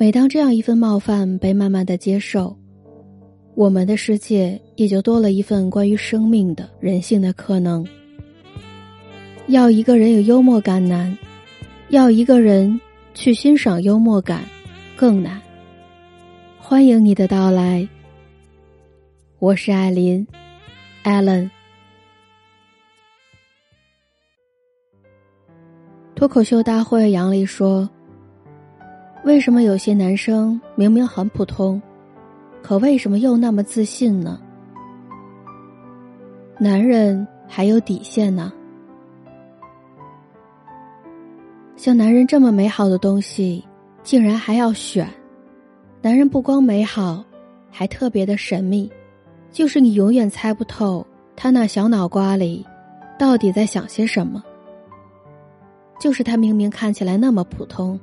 每当这样一份冒犯被慢慢的接受，我们的世界也就多了一份关于生命的人性的可能。要一个人有幽默感难，要一个人去欣赏幽默感更难。欢迎你的到来，我是艾琳，Allen。脱口秀大会，杨丽说：“为什么有些男生明明很普通，可为什么又那么自信呢？男人还有底线呢。像男人这么美好的东西，竟然还要选。”男人不光美好，还特别的神秘，就是你永远猜不透他那小脑瓜里到底在想些什么。就是他明明看起来那么普通，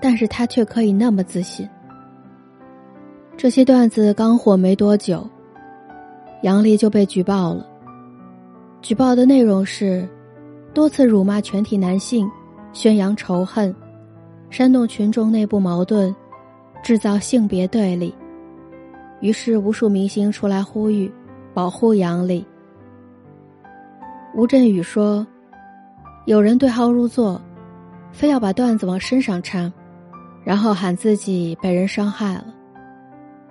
但是他却可以那么自信。这些段子刚火没多久，杨笠就被举报了。举报的内容是多次辱骂全体男性，宣扬仇恨，煽动群众内部矛盾。制造性别对立，于是无数明星出来呼吁保护杨笠。吴镇宇说：“有人对号入座，非要把段子往身上插，然后喊自己被人伤害了。”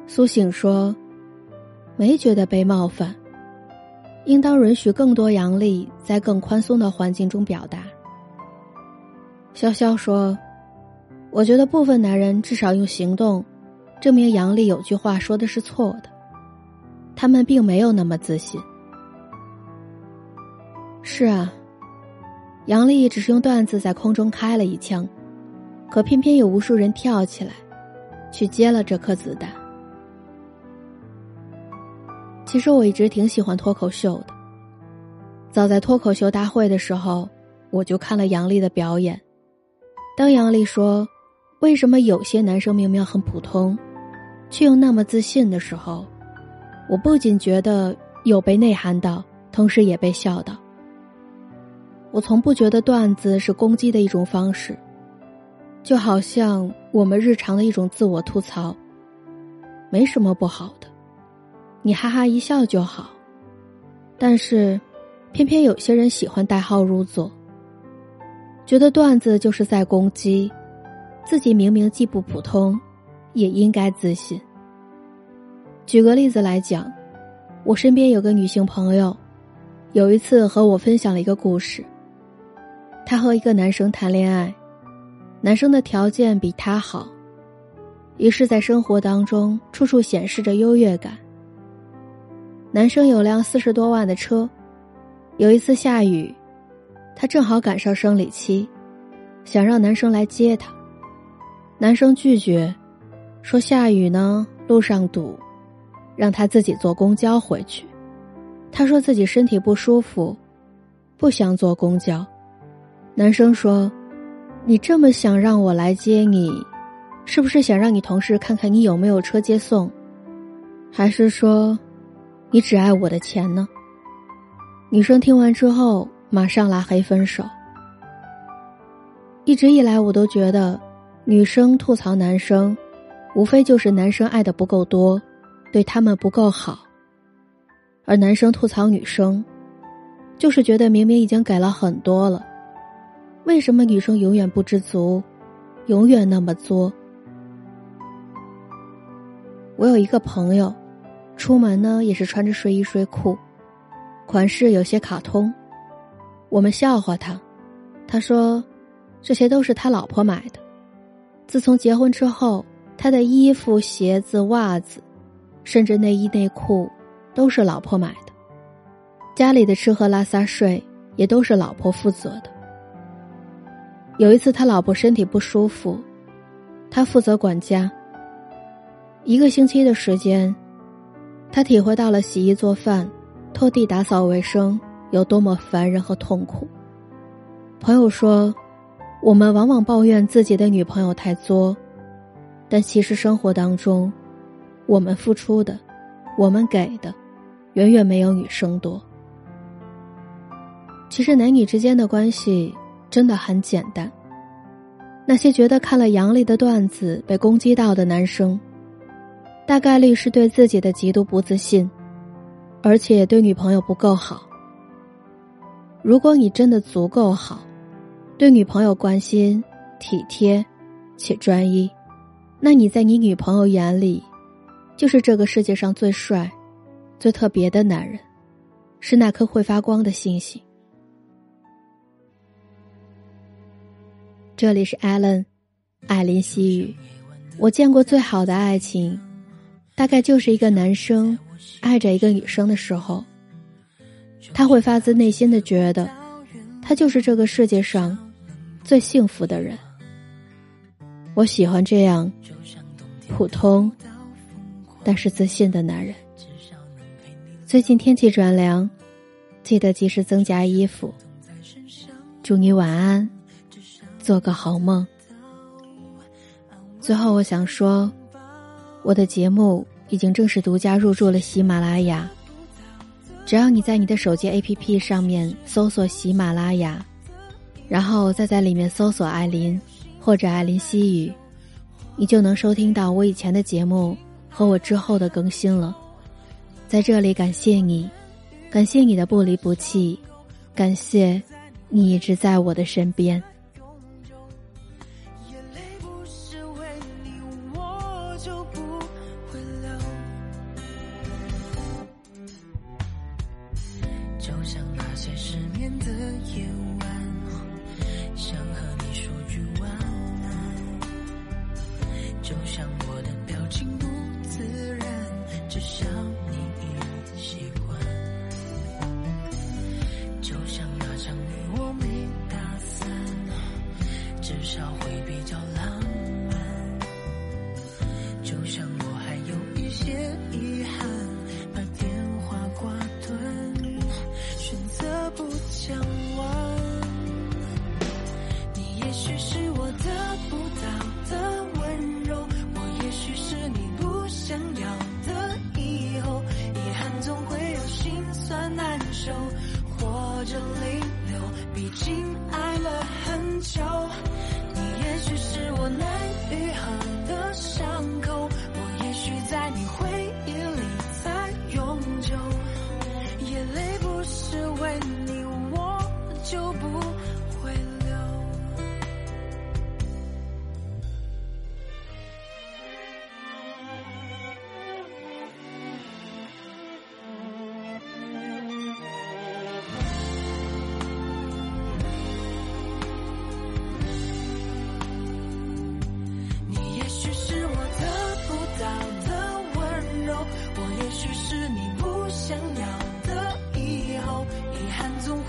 苏醒说：“没觉得被冒犯，应当允许更多杨笠在更宽松的环境中表达。”潇潇说。我觉得部分男人至少用行动，证明杨丽有句话说的是错的。他们并没有那么自信。是啊，杨丽只是用段子在空中开了一枪，可偏偏有无数人跳起来，去接了这颗子弹。其实我一直挺喜欢脱口秀的。早在脱口秀大会的时候，我就看了杨丽的表演。当杨丽说。为什么有些男生明明很普通，却又那么自信的时候，我不仅觉得有被内涵到，同时也被笑到。我从不觉得段子是攻击的一种方式，就好像我们日常的一种自我吐槽，没什么不好的，你哈哈一笑就好。但是，偏偏有些人喜欢代号入座，觉得段子就是在攻击。自己明明既不普通，也应该自信。举个例子来讲，我身边有个女性朋友，有一次和我分享了一个故事。她和一个男生谈恋爱，男生的条件比她好，于是，在生活当中处处显示着优越感。男生有辆四十多万的车，有一次下雨，她正好赶上生理期，想让男生来接她。男生拒绝，说下雨呢，路上堵，让他自己坐公交回去。他说自己身体不舒服，不想坐公交。男生说：“你这么想让我来接你，是不是想让你同事看看你有没有车接送？还是说，你只爱我的钱呢？”女生听完之后，马上拉黑分手。一直以来，我都觉得。女生吐槽男生，无非就是男生爱的不够多，对他们不够好；而男生吐槽女生，就是觉得明明已经给了很多了，为什么女生永远不知足，永远那么作？我有一个朋友，出门呢也是穿着睡衣睡裤，款式有些卡通，我们笑话他，他说这些都是他老婆买的。自从结婚之后，他的衣服、鞋子、袜子，甚至内衣内裤，都是老婆买的。家里的吃喝拉撒睡也都是老婆负责的。有一次他老婆身体不舒服，他负责管家。一个星期的时间，他体会到了洗衣做饭、拖地打扫卫生有多么烦人和痛苦。朋友说。我们往往抱怨自己的女朋友太作，但其实生活当中，我们付出的，我们给的，远远没有女生多。其实男女之间的关系真的很简单，那些觉得看了杨笠的段子被攻击到的男生，大概率是对自己的极度不自信，而且对女朋友不够好。如果你真的足够好，对女朋友关心、体贴且专一，那你在你女朋友眼里，就是这个世界上最帅、最特别的男人，是那颗会发光的星星。这里是艾伦，艾琳西语。我见过最好的爱情，大概就是一个男生爱着一个女生的时候，他会发自内心的觉得，他就是这个世界上最幸福的人。我喜欢这样普通但是自信的男人。最近天气转凉，记得及时增加衣服。祝你晚安。做个好梦。最后，我想说，我的节目已经正式独家入驻了喜马拉雅。只要你在你的手机 APP 上面搜索喜马拉雅，然后再在里面搜索艾琳或者艾琳西语，你就能收听到我以前的节目和我之后的更新了。在这里，感谢你，感谢你的不离不弃，感谢你一直在我的身边。就像那些失眠的夜晚，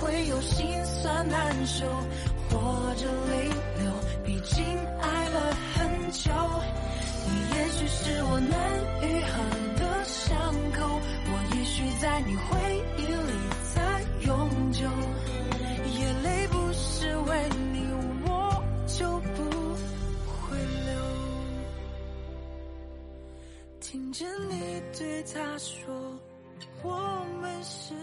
会有心酸难受，或者泪流，毕竟爱了很久。你也许是我难愈合的伤口，我也许在你回忆里才永久。眼泪不是为你，我就不会流。听见你对他说。我们是